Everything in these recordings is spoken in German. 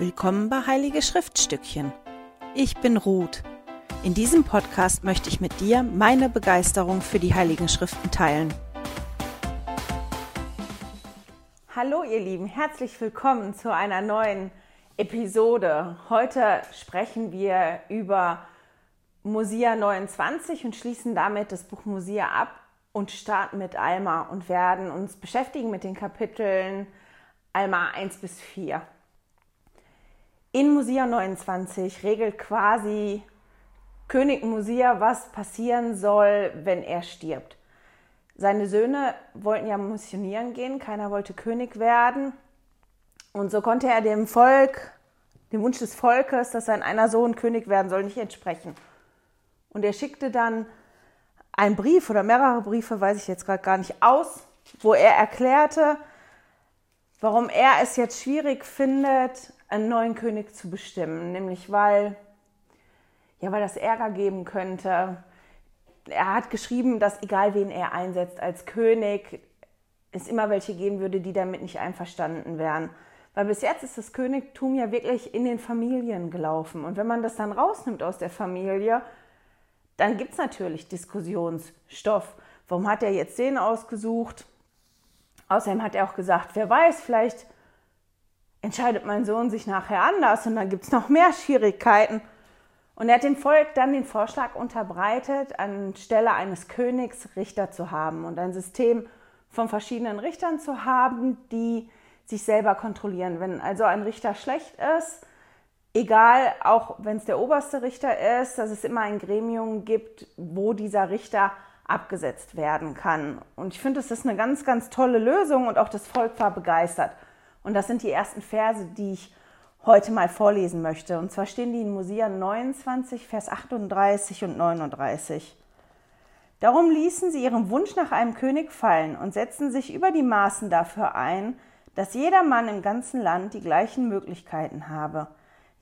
Willkommen bei Heilige Schriftstückchen. Ich bin Ruth. In diesem Podcast möchte ich mit dir meine Begeisterung für die Heiligen Schriften teilen. Hallo ihr Lieben, herzlich willkommen zu einer neuen Episode. Heute sprechen wir über Mosia 29 und schließen damit das Buch Mosia ab und starten mit Alma und werden uns beschäftigen mit den Kapiteln Alma 1 bis 4 in Musia 29 regelt quasi König Musia, was passieren soll, wenn er stirbt. Seine Söhne wollten ja missionieren gehen, keiner wollte König werden. Und so konnte er dem Volk, dem Wunsch des Volkes, dass sein einer Sohn König werden soll, nicht entsprechen. Und er schickte dann einen Brief oder mehrere Briefe, weiß ich jetzt gerade gar nicht aus, wo er erklärte, warum er es jetzt schwierig findet, einen neuen König zu bestimmen, nämlich weil, ja, weil das Ärger geben könnte. Er hat geschrieben, dass egal wen er einsetzt als König, es immer welche geben würde, die damit nicht einverstanden wären. Weil bis jetzt ist das Königtum ja wirklich in den Familien gelaufen. Und wenn man das dann rausnimmt aus der Familie, dann gibt es natürlich Diskussionsstoff. Warum hat er jetzt den ausgesucht? Außerdem hat er auch gesagt, wer weiß, vielleicht entscheidet mein Sohn sich nachher anders und dann gibt es noch mehr Schwierigkeiten. Und er hat dem Volk dann den Vorschlag unterbreitet, anstelle eines Königs Richter zu haben und ein System von verschiedenen Richtern zu haben, die sich selber kontrollieren. Wenn also ein Richter schlecht ist, egal, auch wenn es der oberste Richter ist, dass es immer ein Gremium gibt, wo dieser Richter abgesetzt werden kann. Und ich finde, das ist eine ganz, ganz tolle Lösung und auch das Volk war begeistert. Und das sind die ersten Verse, die ich heute mal vorlesen möchte. Und zwar stehen die in Mosia 29, Vers 38 und 39. Darum ließen sie ihren Wunsch nach einem König fallen und setzten sich über die Maßen dafür ein, dass jeder Mann im ganzen Land die gleichen Möglichkeiten habe.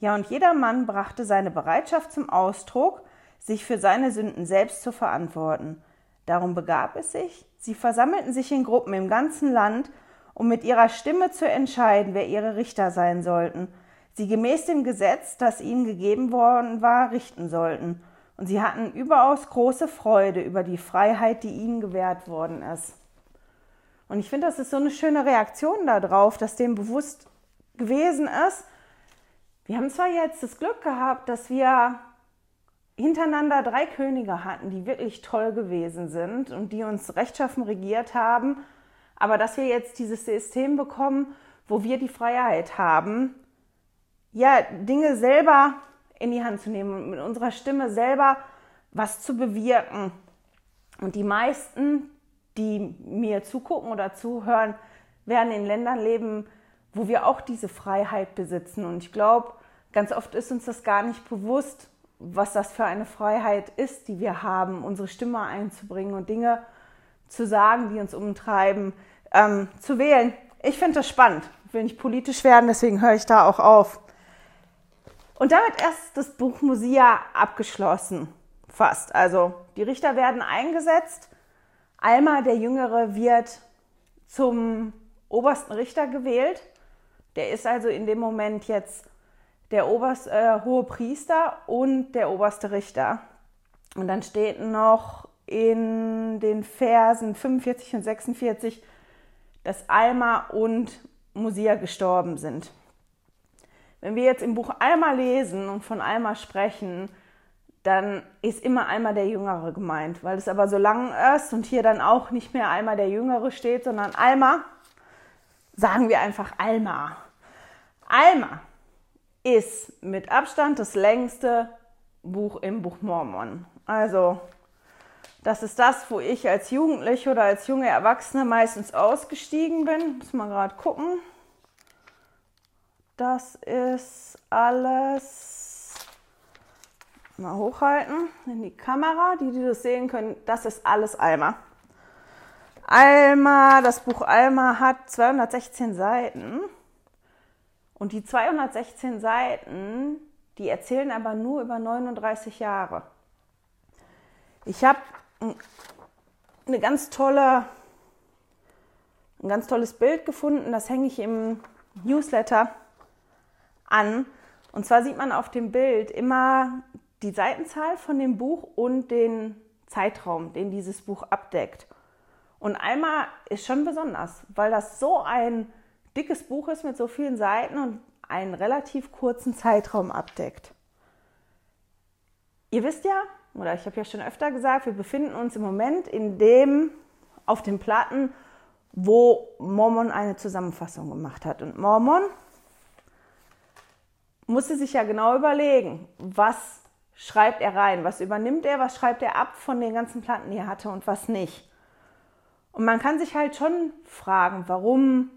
Ja, und jeder Mann brachte seine Bereitschaft zum Ausdruck, sich für seine Sünden selbst zu verantworten. Darum begab es sich, sie versammelten sich in Gruppen im ganzen Land um mit ihrer Stimme zu entscheiden, wer ihre Richter sein sollten, sie gemäß dem Gesetz, das ihnen gegeben worden war, richten sollten. Und sie hatten überaus große Freude über die Freiheit, die ihnen gewährt worden ist. Und ich finde, das ist so eine schöne Reaktion darauf, dass dem bewusst gewesen ist. Wir haben zwar jetzt das Glück gehabt, dass wir hintereinander drei Könige hatten, die wirklich toll gewesen sind und die uns rechtschaffen regiert haben aber dass wir jetzt dieses System bekommen, wo wir die Freiheit haben, ja, Dinge selber in die Hand zu nehmen und mit unserer Stimme selber was zu bewirken. Und die meisten, die mir zugucken oder zuhören, werden in Ländern leben, wo wir auch diese Freiheit besitzen. Und ich glaube, ganz oft ist uns das gar nicht bewusst, was das für eine Freiheit ist, die wir haben, unsere Stimme einzubringen und Dinge zu sagen, die uns umtreiben, ähm, zu wählen. Ich finde das spannend. Ich will nicht politisch werden, deswegen höre ich da auch auf. Und damit erst das Buch Musia abgeschlossen. Fast. Also die Richter werden eingesetzt. Alma, der Jüngere, wird zum obersten Richter gewählt. Der ist also in dem Moment jetzt der oberste, äh, hohe Priester und der oberste Richter. Und dann steht noch in den Versen 45 und 46, dass Alma und Musia gestorben sind. Wenn wir jetzt im Buch Alma lesen und von Alma sprechen, dann ist immer Alma der Jüngere gemeint, weil es aber so lang ist und hier dann auch nicht mehr Alma der Jüngere steht, sondern Alma, sagen wir einfach Alma. Alma ist mit Abstand das längste Buch im Buch Mormon. Also das ist das, wo ich als Jugendliche oder als junge Erwachsene meistens ausgestiegen bin. Muss mal gerade gucken. Das ist alles. Mal hochhalten in die Kamera, die, die das sehen können. Das ist alles Alma. Alma, das Buch Alma hat 216 Seiten. Und die 216 Seiten, die erzählen aber nur über 39 Jahre. Ich habe eine ganz tolle, ein ganz tolles Bild gefunden. Das hänge ich im Newsletter an. Und zwar sieht man auf dem Bild immer die Seitenzahl von dem Buch und den Zeitraum, den dieses Buch abdeckt. Und Alma ist schon besonders, weil das so ein dickes Buch ist mit so vielen Seiten und einen relativ kurzen Zeitraum abdeckt. Ihr wisst ja, oder ich habe ja schon öfter gesagt, wir befinden uns im Moment in dem, auf den Platten, wo Mormon eine Zusammenfassung gemacht hat. Und Mormon musste sich ja genau überlegen, was schreibt er rein, was übernimmt er, was schreibt er ab von den ganzen Platten, die er hatte und was nicht. Und man kann sich halt schon fragen, warum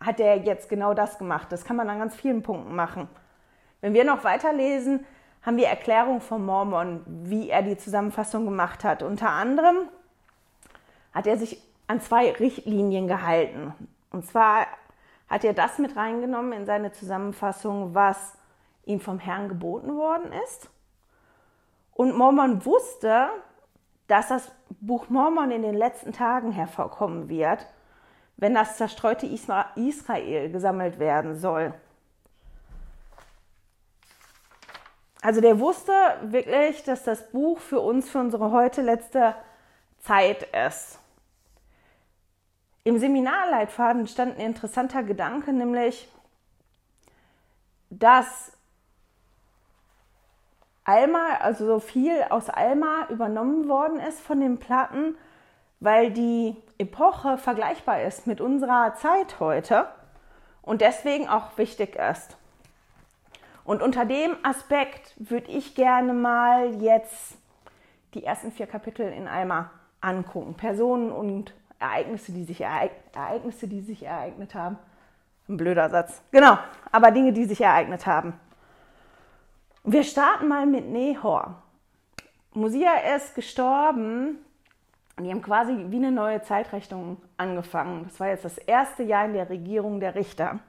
hat er jetzt genau das gemacht? Das kann man an ganz vielen Punkten machen. Wenn wir noch weiterlesen, haben wir Erklärung von Mormon, wie er die Zusammenfassung gemacht hat. Unter anderem hat er sich an zwei Richtlinien gehalten. Und zwar hat er das mit reingenommen in seine Zusammenfassung, was ihm vom Herrn geboten worden ist. Und Mormon wusste, dass das Buch Mormon in den letzten Tagen hervorkommen wird, wenn das zerstreute Israel gesammelt werden soll. Also der wusste wirklich, dass das Buch für uns, für unsere heute letzte Zeit ist. Im Seminarleitfaden stand ein interessanter Gedanke, nämlich, dass Alma, also so viel aus Alma übernommen worden ist von den Platten, weil die Epoche vergleichbar ist mit unserer Zeit heute und deswegen auch wichtig ist. Und unter dem Aspekt würde ich gerne mal jetzt die ersten vier Kapitel in Alma angucken. Personen und Ereignisse, die sich, ereig Ereignisse, die sich ereignet haben. Ein blöder Satz. Genau, aber Dinge, die sich ereignet haben. Wir starten mal mit Nehor. Musia ist gestorben und die haben quasi wie eine neue Zeitrechnung angefangen. Das war jetzt das erste Jahr in der Regierung der Richter.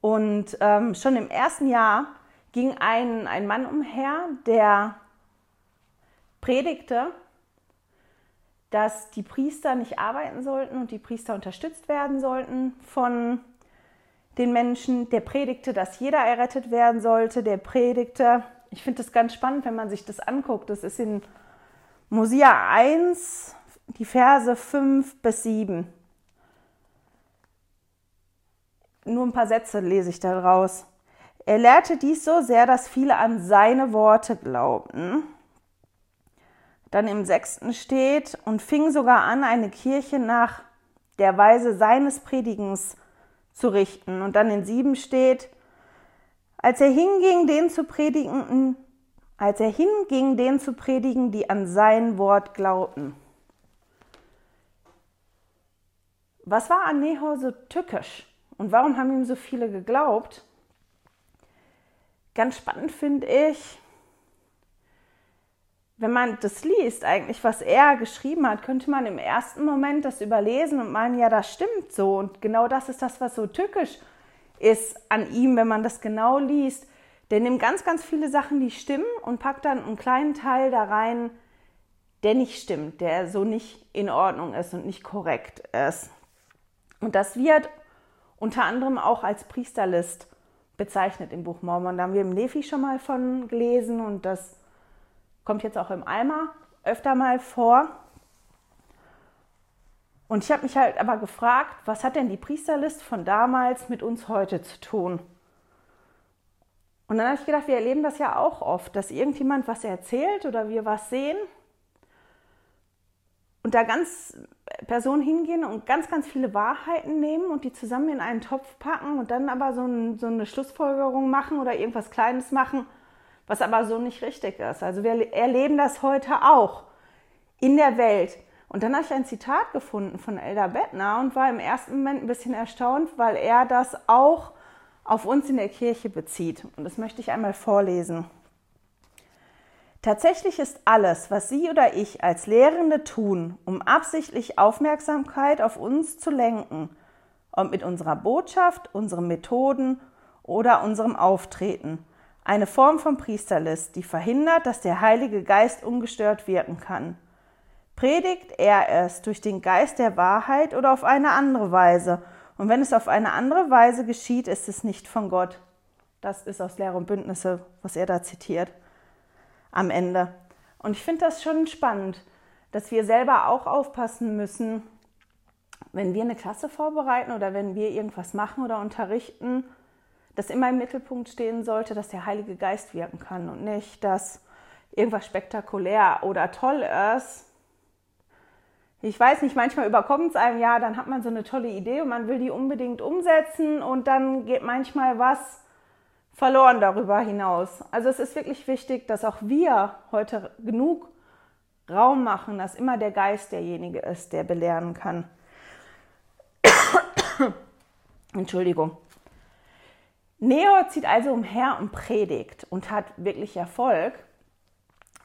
Und ähm, schon im ersten Jahr ging ein, ein Mann umher, der predigte, dass die Priester nicht arbeiten sollten und die Priester unterstützt werden sollten von den Menschen, der predigte, dass jeder errettet werden sollte, der predigte. Ich finde das ganz spannend, wenn man sich das anguckt. Das ist in Mosia 1, die Verse 5 bis 7. Nur ein paar Sätze lese ich daraus. Er lehrte dies so sehr, dass viele an seine Worte glaubten. Dann im sechsten steht und fing sogar an, eine Kirche nach der Weise seines Predigens zu richten. Und dann in sieben steht, als er hinging, den zu predigen, als er hinging, den zu predigen, die an sein Wort glaubten. Was war an Nehor so tückisch? Und warum haben ihm so viele geglaubt? Ganz spannend finde ich, wenn man das liest, eigentlich, was er geschrieben hat, könnte man im ersten Moment das überlesen und meinen, ja, das stimmt so. Und genau das ist das, was so tückisch ist an ihm, wenn man das genau liest. Der nimmt ganz, ganz viele Sachen, die stimmen und packt dann einen kleinen Teil da rein, der nicht stimmt, der so nicht in Ordnung ist und nicht korrekt ist. Und das wird unter anderem auch als Priesterlist bezeichnet im Buch Mormon. Da haben wir im Nephi schon mal von gelesen und das kommt jetzt auch im Eimer öfter mal vor. Und ich habe mich halt aber gefragt, was hat denn die Priesterlist von damals mit uns heute zu tun? Und dann habe ich gedacht, wir erleben das ja auch oft, dass irgendjemand was erzählt oder wir was sehen und da ganz Personen hingehen und ganz, ganz viele Wahrheiten nehmen und die zusammen in einen Topf packen und dann aber so, ein, so eine Schlussfolgerung machen oder irgendwas Kleines machen was aber so nicht richtig ist. Also wir erleben das heute auch in der Welt. Und dann habe ich ein Zitat gefunden von Elder Bettner und war im ersten Moment ein bisschen erstaunt, weil er das auch auf uns in der Kirche bezieht. Und das möchte ich einmal vorlesen. Tatsächlich ist alles, was Sie oder ich als Lehrende tun, um absichtlich Aufmerksamkeit auf uns zu lenken, und mit unserer Botschaft, unseren Methoden oder unserem Auftreten, eine Form von Priesterlist, die verhindert, dass der Heilige Geist ungestört wirken kann. Predigt er es durch den Geist der Wahrheit oder auf eine andere Weise Und wenn es auf eine andere Weise geschieht, ist es nicht von Gott. Das ist aus Lehre und Bündnisse, was er da zitiert am Ende. Und ich finde das schon spannend, dass wir selber auch aufpassen müssen, wenn wir eine Klasse vorbereiten oder wenn wir irgendwas machen oder unterrichten, dass immer im Mittelpunkt stehen sollte, dass der Heilige Geist wirken kann und nicht, dass irgendwas spektakulär oder toll ist, ich weiß nicht, manchmal überkommt es einem ja, dann hat man so eine tolle Idee und man will die unbedingt umsetzen und dann geht manchmal was verloren darüber hinaus. Also es ist wirklich wichtig, dass auch wir heute genug Raum machen, dass immer der Geist derjenige ist, der belehren kann. Entschuldigung. Neo zieht also umher und predigt und hat wirklich Erfolg.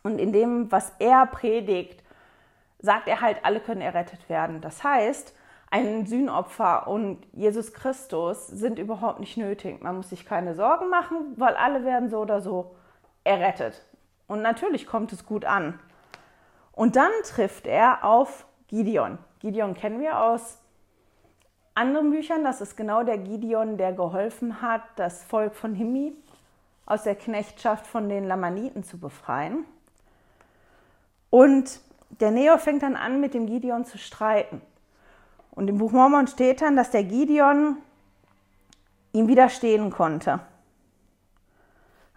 Und in dem, was er predigt, sagt er halt, alle können errettet werden. Das heißt, ein Sühnopfer und Jesus Christus sind überhaupt nicht nötig. Man muss sich keine Sorgen machen, weil alle werden so oder so errettet. Und natürlich kommt es gut an. Und dann trifft er auf Gideon. Gideon kennen wir aus anderen Büchern. Das ist genau der Gideon, der geholfen hat, das Volk von Himmi aus der Knechtschaft von den Lamaniten zu befreien. Und der Neo fängt dann an, mit dem Gideon zu streiten. Und im Buch Mormon steht dann, dass der Gideon ihm widerstehen konnte.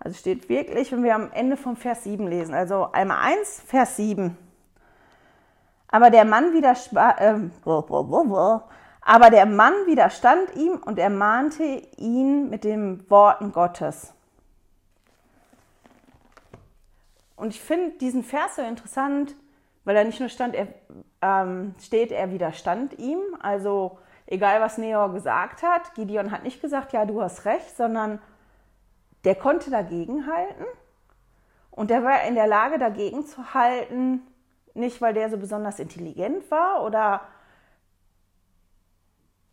Also steht wirklich, wenn wir am Ende vom Vers 7 lesen, also einmal 1, Vers 7. Aber der Mann widerstand, äh, aber der Mann widerstand ihm und ermahnte ihn mit den Worten Gottes. Und ich finde diesen Vers so interessant, weil da nicht nur stand, er, ähm, steht, er widerstand ihm. Also egal, was Neor gesagt hat, Gideon hat nicht gesagt, ja, du hast recht, sondern der konnte dagegen halten. Und der war in der Lage, dagegen zu halten, nicht weil der so besonders intelligent war oder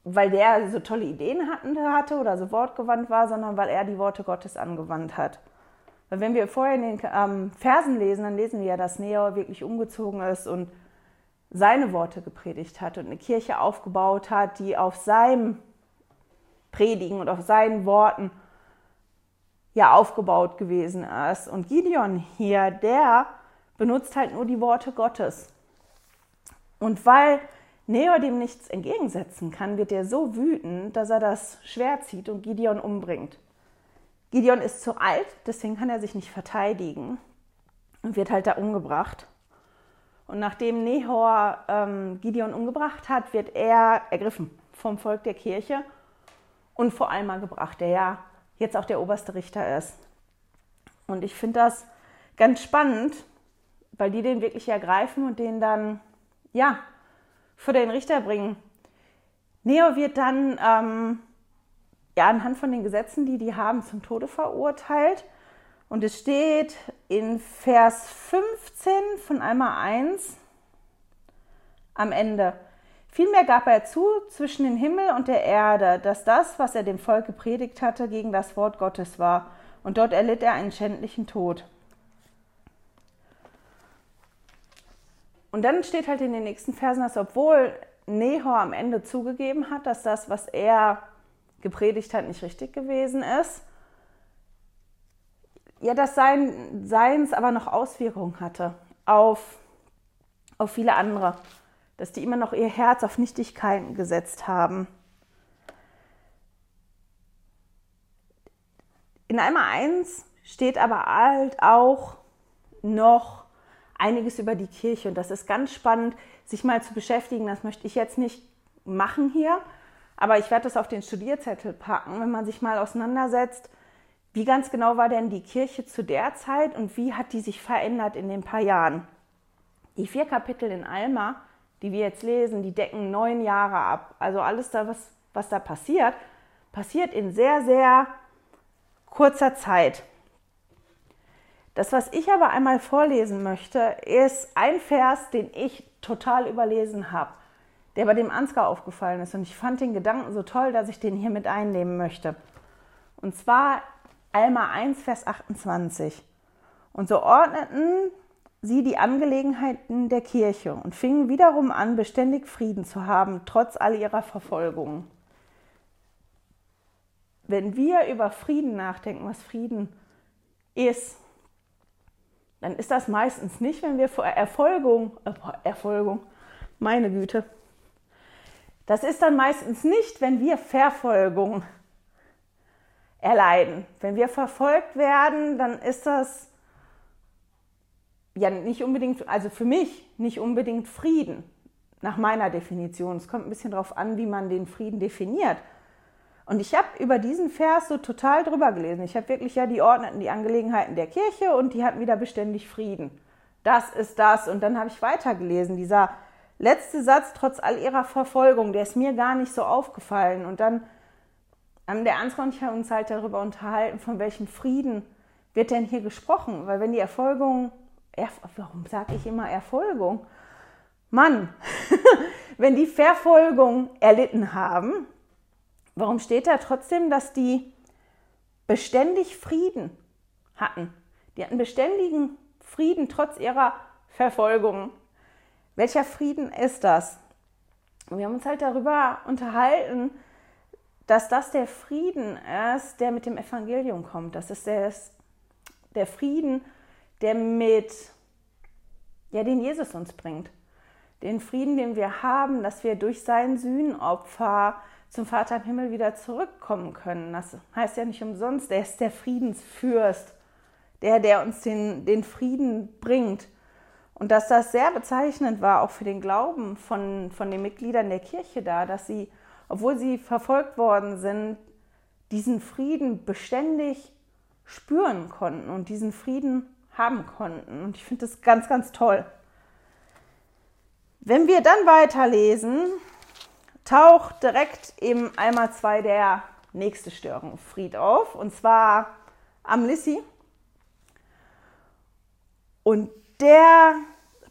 weil der so tolle Ideen hatte oder so wortgewandt war, sondern weil er die Worte Gottes angewandt hat. Weil wenn wir vorher in den ähm, Versen lesen, dann lesen wir ja, dass Neo wirklich umgezogen ist und seine Worte gepredigt hat und eine Kirche aufgebaut hat, die auf seinem Predigen und auf seinen Worten ja aufgebaut gewesen ist. Und Gideon hier, der benutzt halt nur die Worte Gottes. Und weil Neo dem nichts entgegensetzen kann, wird er so wütend, dass er das Schwert zieht und Gideon umbringt. Gideon ist zu alt, deswegen kann er sich nicht verteidigen und wird halt da umgebracht. Und nachdem Nehor ähm, Gideon umgebracht hat, wird er ergriffen vom Volk der Kirche und vor allem mal gebracht, der ja jetzt auch der oberste Richter ist. Und ich finde das ganz spannend, weil die den wirklich ergreifen und den dann, ja, vor den Richter bringen. Neo wird dann ähm, ja, anhand von den Gesetzen, die die haben, zum Tode verurteilt. Und es steht in Vers 15 von einmal 1 am Ende. Vielmehr gab er zu zwischen dem Himmel und der Erde, dass das, was er dem Volk gepredigt hatte, gegen das Wort Gottes war. Und dort erlitt er einen schändlichen Tod. Und dann steht halt in den nächsten Versen, dass obwohl Nehor am Ende zugegeben hat, dass das, was er gepredigt hat, nicht richtig gewesen ist. Ja, dass sein Seins aber noch Auswirkungen hatte auf, auf viele andere. Dass die immer noch ihr Herz auf Nichtigkeiten gesetzt haben. In einmal 1 steht aber halt auch noch einiges über die Kirche und das ist ganz spannend, sich mal zu beschäftigen. Das möchte ich jetzt nicht machen hier, aber ich werde das auf den Studierzettel packen, wenn man sich mal auseinandersetzt, wie ganz genau war denn die Kirche zu der Zeit und wie hat die sich verändert in den paar Jahren. Die vier Kapitel in Alma, die wir jetzt lesen, die decken neun Jahre ab. Also alles da, was, was da passiert, passiert in sehr, sehr kurzer Zeit. Das, was ich aber einmal vorlesen möchte, ist ein Vers, den ich total überlesen habe der bei dem Ansgar aufgefallen ist. Und ich fand den Gedanken so toll, dass ich den hier mit einnehmen möchte. Und zwar Alma 1, Vers 28. Und so ordneten sie die Angelegenheiten der Kirche und fingen wiederum an, beständig Frieden zu haben, trotz all ihrer Verfolgungen. wenn wir über Frieden nachdenken, was Frieden ist, dann ist das meistens nicht, wenn wir vor Erfolgung, äh, Erfolgung, meine Güte, das ist dann meistens nicht, wenn wir Verfolgung erleiden. Wenn wir verfolgt werden, dann ist das ja nicht unbedingt, also für mich nicht unbedingt Frieden, nach meiner Definition. Es kommt ein bisschen darauf an, wie man den Frieden definiert. Und ich habe über diesen Vers so total drüber gelesen. Ich habe wirklich ja, die ordneten die Angelegenheiten der Kirche und die hatten wieder beständig Frieden. Das ist das. Und dann habe ich weitergelesen. Dieser letzte Satz, trotz all ihrer Verfolgung, der ist mir gar nicht so aufgefallen. Und dann der Ansgar und ich haben uns halt darüber unterhalten, von welchem Frieden wird denn hier gesprochen? Weil wenn die Erfolgung, warum sage ich immer Erfolgung? Mann, wenn die Verfolgung erlitten haben, warum steht da trotzdem, dass die beständig Frieden hatten? Die hatten beständigen Frieden trotz ihrer Verfolgung. Welcher Frieden ist das? Und wir haben uns halt darüber unterhalten, dass das der Frieden ist, der mit dem Evangelium kommt. Das ist der, der Frieden, der mit, ja, den Jesus uns bringt. Den Frieden, den wir haben, dass wir durch sein Sühnenopfer zum Vater im Himmel wieder zurückkommen können. Das heißt ja nicht umsonst, er ist der Friedensfürst, der, der uns den, den Frieden bringt. Und dass das sehr bezeichnend war, auch für den Glauben von, von den Mitgliedern der Kirche da, dass sie obwohl sie verfolgt worden sind, diesen Frieden beständig spüren konnten und diesen Frieden haben konnten. Und ich finde das ganz, ganz toll. Wenn wir dann weiterlesen, taucht direkt im Eimer 2 der nächste Störenfried auf, und zwar am Lissi. Und der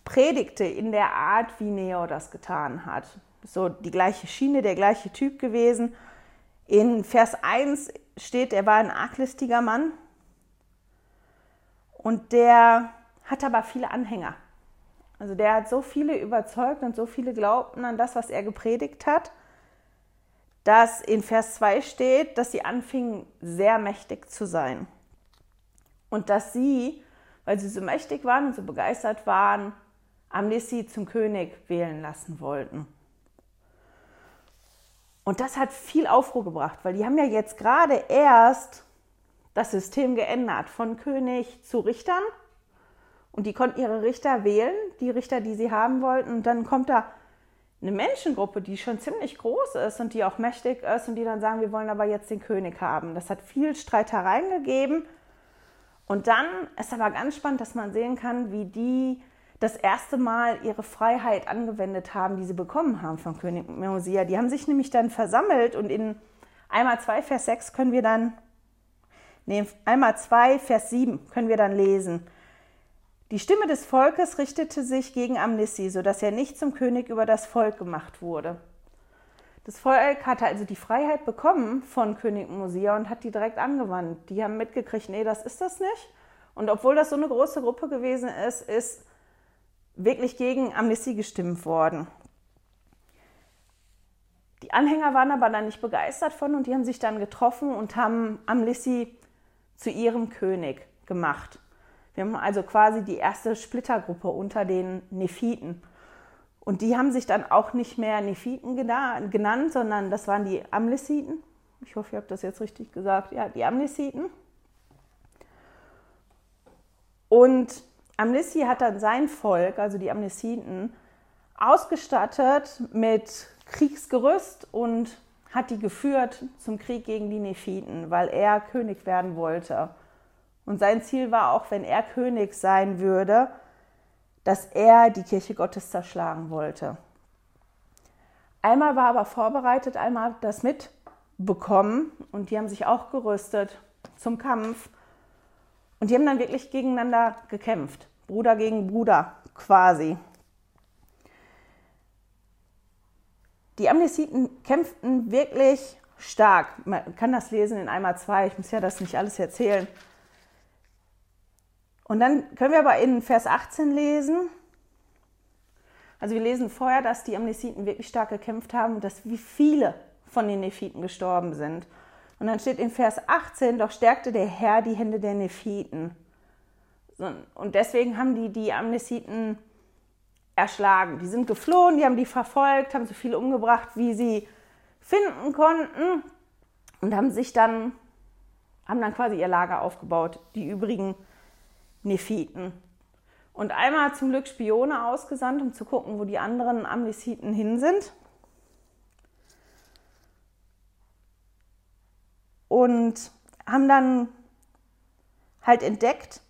predigte in der Art, wie Neo das getan hat so die gleiche Schiene, der gleiche Typ gewesen. In Vers 1 steht, er war ein arglistiger Mann und der hat aber viele Anhänger. Also der hat so viele überzeugt und so viele glaubten an das, was er gepredigt hat, dass in Vers 2 steht, dass sie anfingen, sehr mächtig zu sein. Und dass sie, weil sie so mächtig waren und so begeistert waren, Amnesty zum König wählen lassen wollten. Und das hat viel Aufruhr gebracht, weil die haben ja jetzt gerade erst das System geändert von König zu Richtern. Und die konnten ihre Richter wählen, die Richter, die sie haben wollten. Und dann kommt da eine Menschengruppe, die schon ziemlich groß ist und die auch mächtig ist und die dann sagen, wir wollen aber jetzt den König haben. Das hat viel Streitereien gegeben. Und dann ist aber ganz spannend, dass man sehen kann, wie die das erste Mal ihre Freiheit angewendet haben, die sie bekommen haben von König Mosia. Die haben sich nämlich dann versammelt und in einmal 2 Vers 6 können wir dann, nee, einmal 2 Vers 7 können wir dann lesen. Die Stimme des Volkes richtete sich gegen Amnissi, sodass er nicht zum König über das Volk gemacht wurde. Das Volk hatte also die Freiheit bekommen von König Mosia und hat die direkt angewandt. Die haben mitgekriegt, nee, das ist das nicht. Und obwohl das so eine große Gruppe gewesen ist, ist wirklich gegen Amnestie gestimmt worden. Die Anhänger waren aber dann nicht begeistert von und die haben sich dann getroffen und haben Amnesty zu ihrem König gemacht. Wir haben also quasi die erste Splittergruppe unter den Nephiten. Und die haben sich dann auch nicht mehr Nephiten genannt, sondern das waren die Amnesiten. Ich hoffe, ihr habt das jetzt richtig gesagt. Ja, die Amnesiten. Und Amnesty hat dann sein Volk, also die Amnestiten, ausgestattet mit Kriegsgerüst und hat die geführt zum Krieg gegen die Nephiten, weil er König werden wollte. Und sein Ziel war auch, wenn er König sein würde, dass er die Kirche Gottes zerschlagen wollte. Einmal war aber vorbereitet, einmal das mitbekommen und die haben sich auch gerüstet zum Kampf und die haben dann wirklich gegeneinander gekämpft. Bruder gegen Bruder quasi. Die Amnesiten kämpften wirklich stark. Man kann das lesen in einmal zwei. Ich muss ja das nicht alles erzählen. Und dann können wir aber in Vers 18 lesen. Also wir lesen vorher, dass die Amnesiten wirklich stark gekämpft haben und dass wie viele von den Nephiten gestorben sind. Und dann steht in Vers 18, doch stärkte der Herr die Hände der Nephiten. Und deswegen haben die die Amnesiten erschlagen. Die sind geflohen, die haben die verfolgt, haben so viele umgebracht, wie sie finden konnten und haben sich dann, haben dann quasi ihr Lager aufgebaut, die übrigen Nephiten. Und einmal zum Glück Spione ausgesandt, um zu gucken, wo die anderen Amnesiten hin sind. Und haben dann halt entdeckt,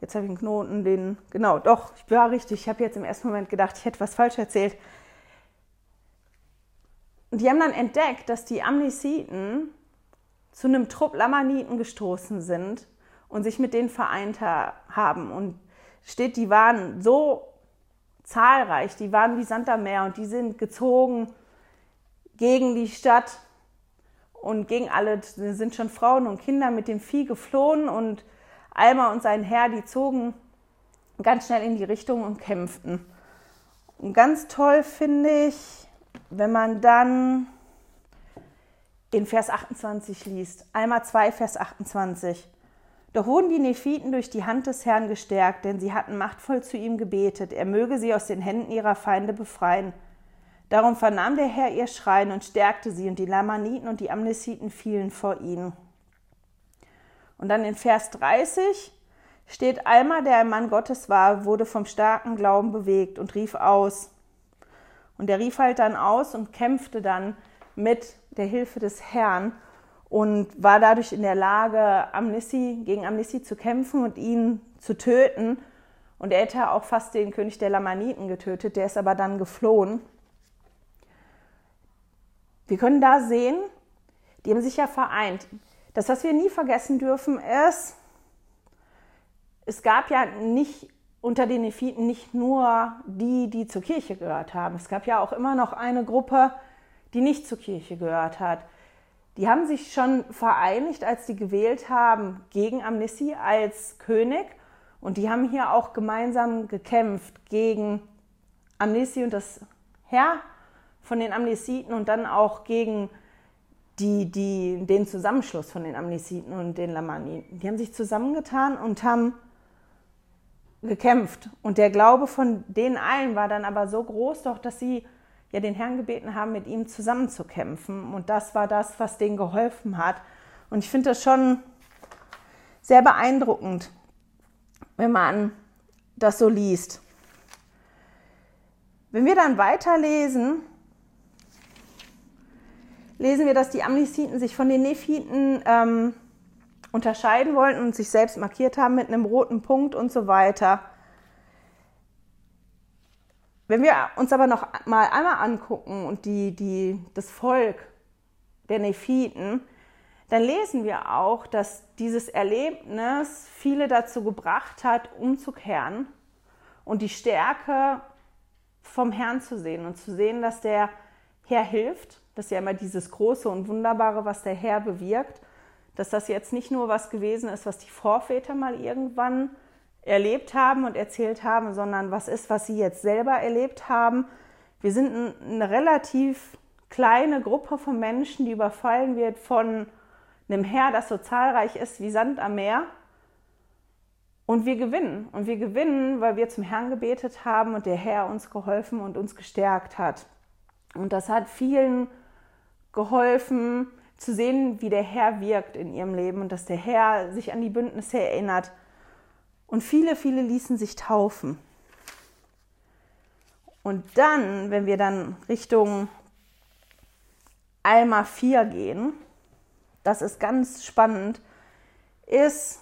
Jetzt habe ich einen Knoten, den, genau, doch, ich war richtig. Ich habe jetzt im ersten Moment gedacht, ich hätte was falsch erzählt. Und die haben dann entdeckt, dass die Amnesiten zu einem Trupp Lamaniten gestoßen sind und sich mit denen vereint haben. Und steht, die waren so zahlreich, die waren wie Sand am Meer und die sind gezogen gegen die Stadt und gegen alle, sind schon Frauen und Kinder mit dem Vieh geflohen und Alma und sein Herr, die zogen ganz schnell in die Richtung und kämpften. Und ganz toll finde ich, wenn man dann in Vers 28 liest. Alma 2, Vers 28. Doch wurden die Nephiten durch die Hand des Herrn gestärkt, denn sie hatten machtvoll zu ihm gebetet, er möge sie aus den Händen ihrer Feinde befreien. Darum vernahm der Herr ihr Schreien und stärkte sie, und die Lamaniten und die Amnesiten fielen vor ihnen. Und dann in Vers 30 steht, Alma, der ein Mann Gottes war, wurde vom starken Glauben bewegt und rief aus. Und er rief halt dann aus und kämpfte dann mit der Hilfe des Herrn und war dadurch in der Lage, Amnissi, gegen Amnissi zu kämpfen und ihn zu töten. Und er hätte auch fast den König der Lamaniten getötet, der ist aber dann geflohen. Wir können da sehen, die haben sich ja vereint. Das, was wir nie vergessen dürfen, ist, es gab ja nicht unter den Nephiten nicht nur die, die zur Kirche gehört haben. Es gab ja auch immer noch eine Gruppe, die nicht zur Kirche gehört hat. Die haben sich schon vereinigt, als sie gewählt haben gegen Amnesty als König. Und die haben hier auch gemeinsam gekämpft gegen Amnesty und das Herr von den Amnesiten und dann auch gegen die, die, den Zusammenschluss von den Amnesiten und den Lamaniten. Die haben sich zusammengetan und haben gekämpft. Und der Glaube von denen allen war dann aber so groß, doch, dass sie ja den Herrn gebeten haben, mit ihm zusammenzukämpfen. Und das war das, was denen geholfen hat. Und ich finde das schon sehr beeindruckend, wenn man das so liest. Wenn wir dann weiterlesen, lesen wir, dass die Amnesiten sich von den Nephiten ähm, unterscheiden wollten und sich selbst markiert haben mit einem roten Punkt und so weiter. Wenn wir uns aber noch mal einmal angucken und die, die, das Volk der Nephiten, dann lesen wir auch, dass dieses Erlebnis viele dazu gebracht hat, umzukehren und die Stärke vom Herrn zu sehen und zu sehen, dass der Herr hilft das ist ja immer dieses Große und Wunderbare, was der Herr bewirkt, dass das jetzt nicht nur was gewesen ist, was die Vorväter mal irgendwann erlebt haben und erzählt haben, sondern was ist, was sie jetzt selber erlebt haben. Wir sind eine relativ kleine Gruppe von Menschen, die überfallen wird von einem Herr, das so zahlreich ist wie Sand am Meer. Und wir gewinnen. Und wir gewinnen, weil wir zum Herrn gebetet haben und der Herr uns geholfen und uns gestärkt hat. Und das hat vielen geholfen zu sehen, wie der Herr wirkt in ihrem Leben und dass der Herr sich an die Bündnisse erinnert. Und viele, viele ließen sich taufen. Und dann, wenn wir dann Richtung Alma 4 gehen, das ist ganz spannend, ist,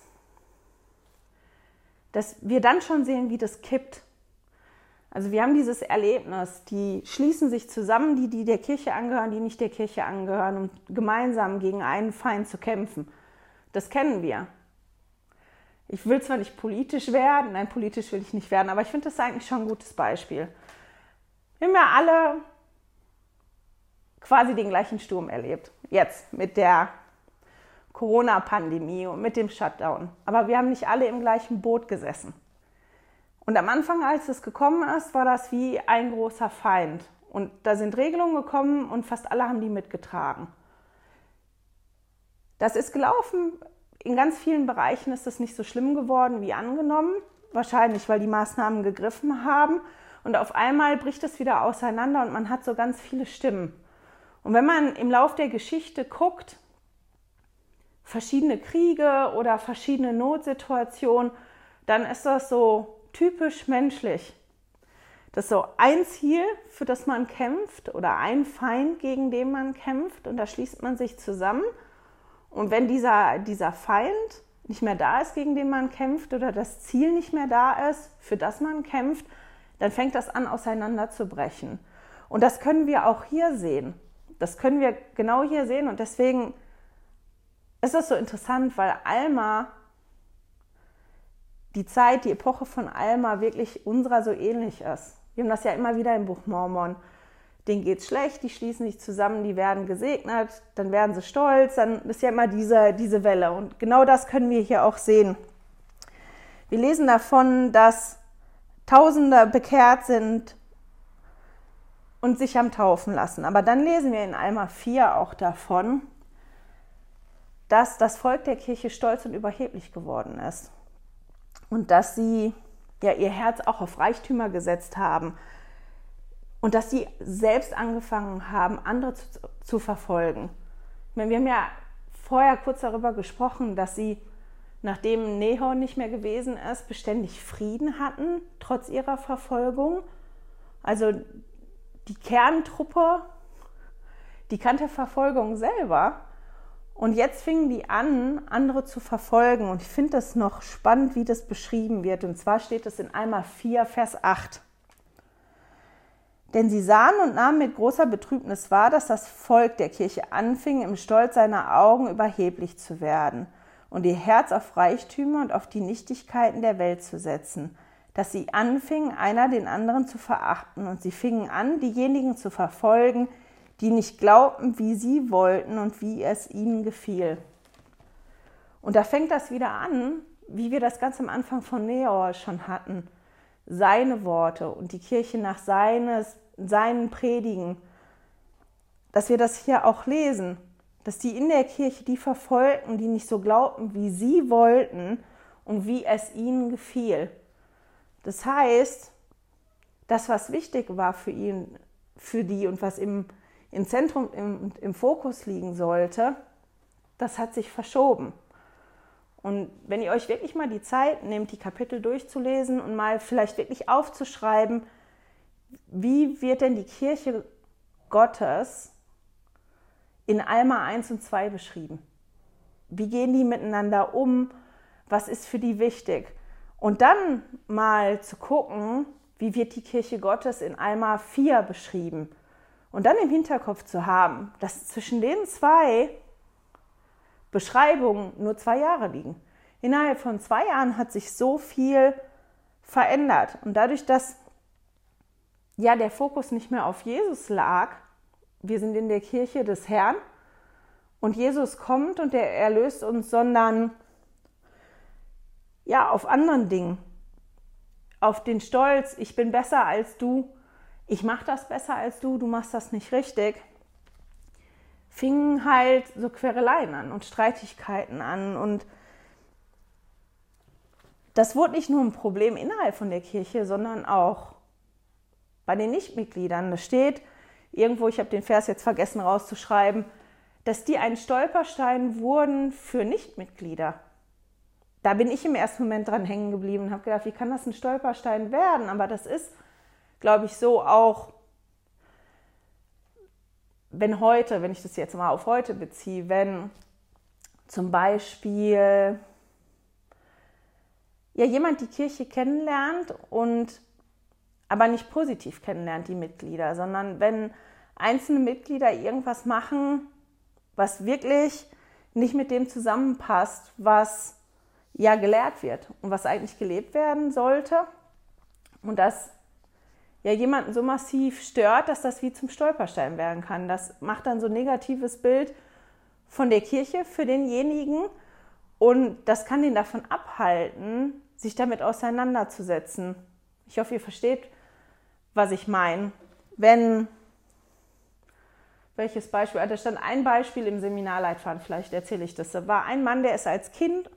dass wir dann schon sehen, wie das kippt. Also wir haben dieses Erlebnis, die schließen sich zusammen, die, die der Kirche angehören, die nicht der Kirche angehören, um gemeinsam gegen einen Feind zu kämpfen. Das kennen wir. Ich will zwar nicht politisch werden, nein, politisch will ich nicht werden, aber ich finde das eigentlich schon ein gutes Beispiel. Wir haben ja alle quasi den gleichen Sturm erlebt. Jetzt mit der Corona-Pandemie und mit dem Shutdown. Aber wir haben nicht alle im gleichen Boot gesessen. Und am Anfang, als es gekommen ist, war das wie ein großer Feind. Und da sind Regelungen gekommen und fast alle haben die mitgetragen. Das ist gelaufen. In ganz vielen Bereichen ist es nicht so schlimm geworden wie angenommen. Wahrscheinlich, weil die Maßnahmen gegriffen haben. Und auf einmal bricht es wieder auseinander und man hat so ganz viele Stimmen. Und wenn man im Lauf der Geschichte guckt, verschiedene Kriege oder verschiedene Notsituationen, dann ist das so typisch menschlich. Das ist so ein Ziel, für das man kämpft oder ein Feind, gegen den man kämpft und da schließt man sich zusammen. Und wenn dieser, dieser Feind nicht mehr da ist, gegen den man kämpft oder das Ziel nicht mehr da ist, für das man kämpft, dann fängt das an auseinanderzubrechen. Und das können wir auch hier sehen. Das können wir genau hier sehen und deswegen ist es so interessant, weil Alma, die Zeit, die Epoche von Alma wirklich unserer so ähnlich ist. Wir haben das ja immer wieder im Buch Mormon. Denen geht es schlecht, die schließen sich zusammen, die werden gesegnet, dann werden sie stolz, dann ist ja immer diese, diese Welle. Und genau das können wir hier auch sehen. Wir lesen davon, dass Tausende bekehrt sind und sich haben taufen lassen. Aber dann lesen wir in Alma 4 auch davon, dass das Volk der Kirche stolz und überheblich geworden ist und dass sie ja ihr Herz auch auf Reichtümer gesetzt haben und dass sie selbst angefangen haben, andere zu, zu verfolgen. Meine, wir haben ja vorher kurz darüber gesprochen, dass sie, nachdem Nehor nicht mehr gewesen ist, beständig Frieden hatten, trotz ihrer Verfolgung. Also die Kerntruppe, die kannte Verfolgung selber. Und jetzt fingen die an, andere zu verfolgen. Und ich finde das noch spannend, wie das beschrieben wird. Und zwar steht es in Alma 4, Vers 8. Denn sie sahen und nahmen mit großer Betrübnis wahr, dass das Volk der Kirche anfing, im Stolz seiner Augen überheblich zu werden und ihr Herz auf Reichtümer und auf die Nichtigkeiten der Welt zu setzen, dass sie anfingen, einer den anderen zu verachten und sie fingen an, diejenigen zu verfolgen, die nicht glaubten, wie sie wollten und wie es ihnen gefiel. Und da fängt das wieder an, wie wir das ganz am Anfang von Neor schon hatten seine Worte und die Kirche nach seines, seinen Predigen, dass wir das hier auch lesen, dass die in der Kirche die verfolgten, die nicht so glaubten, wie sie wollten und wie es ihnen gefiel. Das heißt, das, was wichtig war für ihn, für die und was im, im Zentrum, im, im Fokus liegen sollte, das hat sich verschoben. Und wenn ihr euch wirklich mal die Zeit nehmt, die Kapitel durchzulesen und mal vielleicht wirklich aufzuschreiben, wie wird denn die Kirche Gottes in Alma 1 und 2 beschrieben? Wie gehen die miteinander um? Was ist für die wichtig? Und dann mal zu gucken, wie wird die Kirche Gottes in Alma 4 beschrieben? Und dann im Hinterkopf zu haben, dass zwischen den zwei Beschreibungen nur zwei Jahre liegen. Innerhalb von zwei Jahren hat sich so viel verändert. Und dadurch, dass ja der Fokus nicht mehr auf Jesus lag, wir sind in der Kirche des Herrn und Jesus kommt und er erlöst uns, sondern ja auf anderen Dingen. Auf den Stolz, ich bin besser als du, ich mache das besser als du, du machst das nicht richtig fingen halt so Quereleien an und Streitigkeiten an. Und das wurde nicht nur ein Problem innerhalb von der Kirche, sondern auch bei den Nichtmitgliedern. Da steht irgendwo, ich habe den Vers jetzt vergessen rauszuschreiben, dass die ein Stolperstein wurden für Nichtmitglieder. Da bin ich im ersten Moment dran hängen geblieben und habe gedacht, wie kann das ein Stolperstein werden? Aber das ist, glaube ich, so auch wenn heute, wenn ich das jetzt mal auf heute beziehe, wenn zum Beispiel ja jemand die Kirche kennenlernt und aber nicht positiv kennenlernt, die Mitglieder, sondern wenn einzelne Mitglieder irgendwas machen, was wirklich nicht mit dem zusammenpasst, was ja gelehrt wird und was eigentlich gelebt werden sollte und das ja jemanden so massiv stört, dass das wie zum Stolperstein werden kann. Das macht dann so ein negatives Bild von der Kirche für denjenigen und das kann ihn davon abhalten, sich damit auseinanderzusetzen. Ich hoffe, ihr versteht, was ich meine. Wenn, welches Beispiel. Da stand ein Beispiel im Seminarleitfaden, vielleicht erzähle ich das. Da war ein Mann, der ist als Kind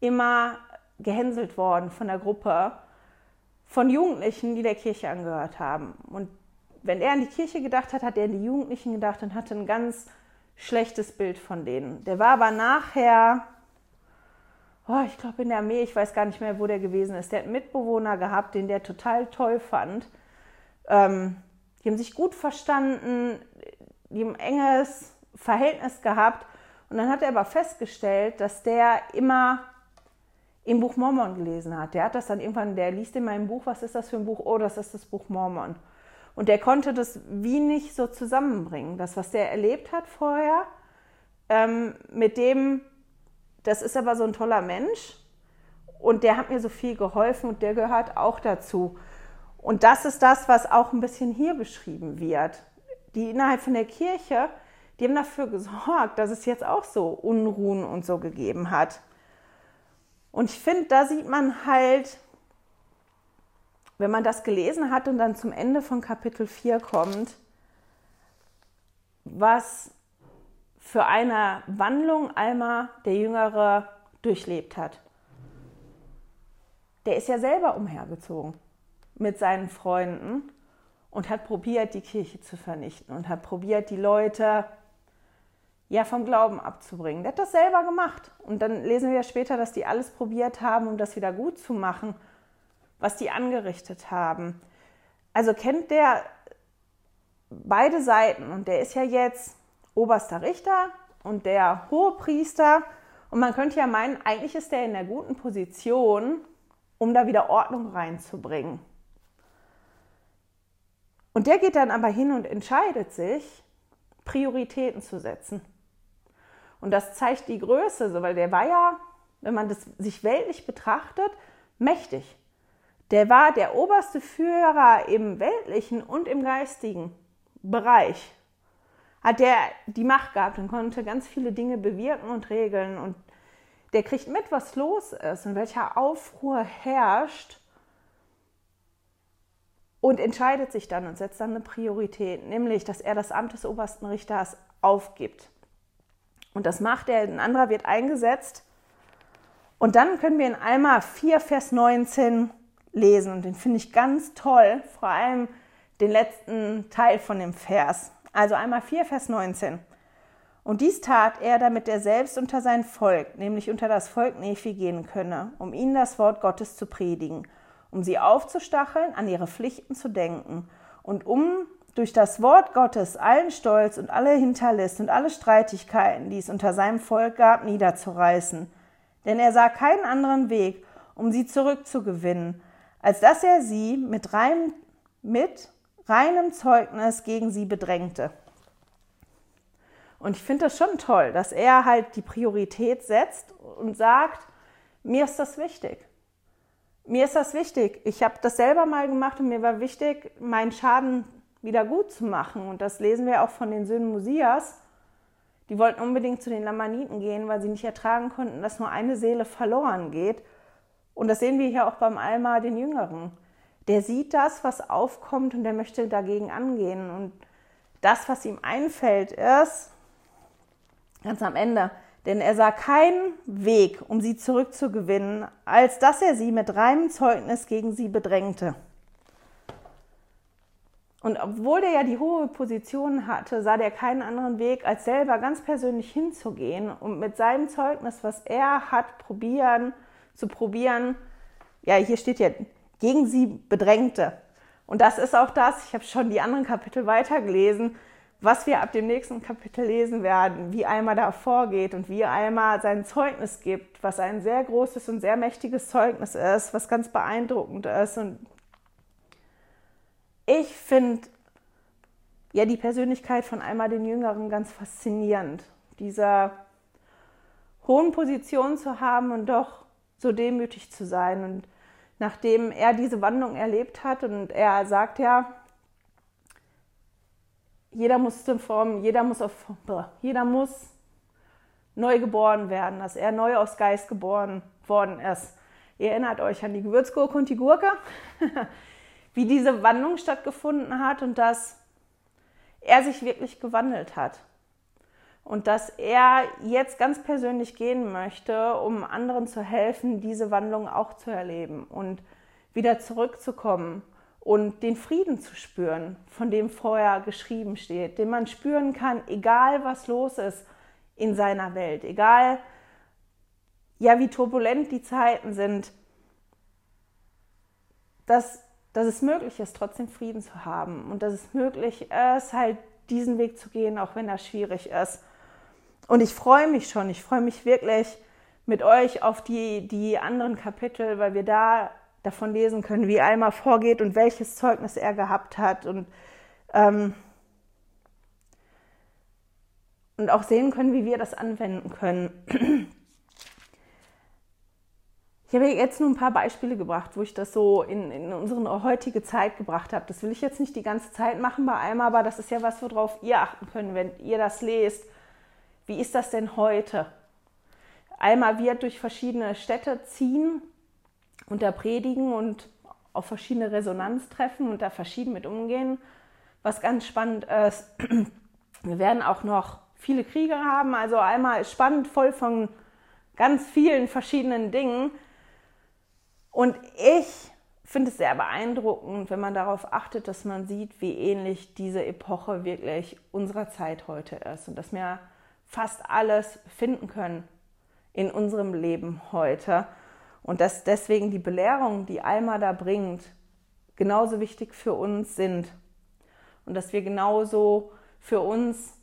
immer gehänselt worden von der Gruppe von Jugendlichen, die der Kirche angehört haben. Und wenn er an die Kirche gedacht hat, hat er an die Jugendlichen gedacht und hatte ein ganz schlechtes Bild von denen. Der war aber nachher, oh, ich glaube in der Armee, ich weiß gar nicht mehr, wo der gewesen ist. Der hat einen Mitbewohner gehabt, den der total toll fand. Ähm, die haben sich gut verstanden, die haben ein enges Verhältnis gehabt. Und dann hat er aber festgestellt, dass der immer im Buch Mormon gelesen hat. Der hat das dann irgendwann, der liest in meinem Buch, was ist das für ein Buch? Oh, das ist das Buch Mormon. Und der konnte das wie nicht so zusammenbringen. Das, was der erlebt hat vorher, ähm, mit dem, das ist aber so ein toller Mensch und der hat mir so viel geholfen und der gehört auch dazu. Und das ist das, was auch ein bisschen hier beschrieben wird. Die innerhalb von der Kirche, die haben dafür gesorgt, dass es jetzt auch so Unruhen und so gegeben hat. Und ich finde, da sieht man halt, wenn man das gelesen hat und dann zum Ende von Kapitel 4 kommt, was für eine Wandlung Alma, der Jüngere, durchlebt hat. Der ist ja selber umhergezogen mit seinen Freunden und hat probiert, die Kirche zu vernichten und hat probiert, die Leute ja vom Glauben abzubringen. Der hat das selber gemacht. Und dann lesen wir später, dass die alles probiert haben, um das wieder gut zu machen, was die angerichtet haben. Also kennt der beide Seiten und der ist ja jetzt oberster Richter und der hohe Priester. Und man könnte ja meinen, eigentlich ist der in der guten Position, um da wieder Ordnung reinzubringen. Und der geht dann aber hin und entscheidet sich, Prioritäten zu setzen. Und das zeigt die Größe, so, weil der war ja, wenn man das sich weltlich betrachtet, mächtig. Der war der oberste Führer im weltlichen und im geistigen Bereich. Hat der die Macht gehabt und konnte ganz viele Dinge bewirken und regeln. Und der kriegt mit, was los ist und welcher Aufruhr herrscht und entscheidet sich dann und setzt dann eine Priorität, nämlich, dass er das Amt des obersten Richters aufgibt. Und das macht er, ein anderer wird eingesetzt. Und dann können wir in Alma 4, Vers 19 lesen. Und den finde ich ganz toll, vor allem den letzten Teil von dem Vers. Also einmal 4, Vers 19. Und dies tat er, damit er selbst unter sein Volk, nämlich unter das Volk Nephi gehen könne, um ihnen das Wort Gottes zu predigen, um sie aufzustacheln, an ihre Pflichten zu denken und um durch das Wort Gottes allen Stolz und alle Hinterlist und alle Streitigkeiten, die es unter seinem Volk gab, niederzureißen. Denn er sah keinen anderen Weg, um sie zurückzugewinnen, als dass er sie mit, rein, mit reinem Zeugnis gegen sie bedrängte. Und ich finde das schon toll, dass er halt die Priorität setzt und sagt, mir ist das wichtig. Mir ist das wichtig. Ich habe das selber mal gemacht und mir war wichtig, meinen Schaden wieder gut zu machen. Und das lesen wir auch von den Söhnen Mosias. Die wollten unbedingt zu den Lamaniten gehen, weil sie nicht ertragen konnten, dass nur eine Seele verloren geht. Und das sehen wir hier auch beim Alma, den Jüngeren. Der sieht das, was aufkommt und der möchte dagegen angehen. Und das, was ihm einfällt, ist ganz am Ende, denn er sah keinen Weg, um sie zurückzugewinnen, als dass er sie mit reinem Zeugnis gegen sie bedrängte. Und obwohl der ja die hohe Position hatte, sah der keinen anderen Weg, als selber ganz persönlich hinzugehen und mit seinem Zeugnis, was er hat, probieren, zu probieren, ja, hier steht ja, gegen sie bedrängte. Und das ist auch das, ich habe schon die anderen Kapitel weitergelesen, was wir ab dem nächsten Kapitel lesen werden, wie Alma da vorgeht und wie Alma sein Zeugnis gibt, was ein sehr großes und sehr mächtiges Zeugnis ist, was ganz beeindruckend ist und ich finde ja die Persönlichkeit von einmal den Jüngeren ganz faszinierend. Dieser hohen Position zu haben und doch so demütig zu sein. Und nachdem er diese Wandlung erlebt hat und er sagt ja, jeder muss Form, jeder muss auf, jeder muss neu geboren werden, dass er neu aus Geist geboren worden ist. Ihr erinnert euch an die Gewürzgurke und die Gurke? wie diese Wandlung stattgefunden hat und dass er sich wirklich gewandelt hat. Und dass er jetzt ganz persönlich gehen möchte, um anderen zu helfen, diese Wandlung auch zu erleben und wieder zurückzukommen und den Frieden zu spüren, von dem vorher geschrieben steht, den man spüren kann, egal was los ist in seiner Welt, egal ja wie turbulent die Zeiten sind, dass, dass es möglich ist, trotzdem Frieden zu haben und dass es möglich ist, halt diesen Weg zu gehen, auch wenn er schwierig ist. Und ich freue mich schon, ich freue mich wirklich mit euch auf die, die anderen Kapitel, weil wir da davon lesen können, wie Alma vorgeht und welches Zeugnis er gehabt hat und, ähm, und auch sehen können, wie wir das anwenden können. Ich habe jetzt nur ein paar Beispiele gebracht, wo ich das so in, in unsere heutige Zeit gebracht habe. Das will ich jetzt nicht die ganze Zeit machen bei Alma, aber das ist ja was, worauf ihr achten könnt, wenn ihr das lest wie ist das denn heute? Alma wird durch verschiedene Städte ziehen und da predigen und auf verschiedene Resonanz treffen und da verschieden mit umgehen. Was ganz spannend ist, wir werden auch noch viele Kriege haben. Also Alma ist spannend, voll von ganz vielen verschiedenen Dingen. Und ich finde es sehr beeindruckend, wenn man darauf achtet, dass man sieht, wie ähnlich diese Epoche wirklich unserer Zeit heute ist und dass mir fast alles finden können in unserem Leben heute. Und dass deswegen die Belehrungen, die Alma da bringt, genauso wichtig für uns sind. Und dass wir genauso für uns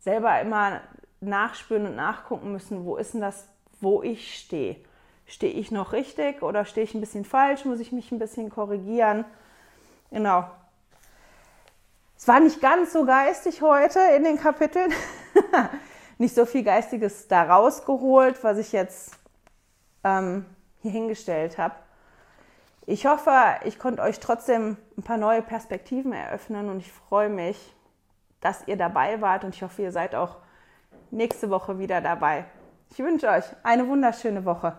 selber immer nachspüren und nachgucken müssen, wo ist denn das, wo ich stehe. Stehe ich noch richtig oder stehe ich ein bisschen falsch? Muss ich mich ein bisschen korrigieren? Genau. Es war nicht ganz so geistig heute in den Kapiteln. nicht so viel Geistiges da rausgeholt, was ich jetzt ähm, hier hingestellt habe. Ich hoffe, ich konnte euch trotzdem ein paar neue Perspektiven eröffnen und ich freue mich, dass ihr dabei wart und ich hoffe, ihr seid auch nächste Woche wieder dabei. Ich wünsche euch eine wunderschöne Woche.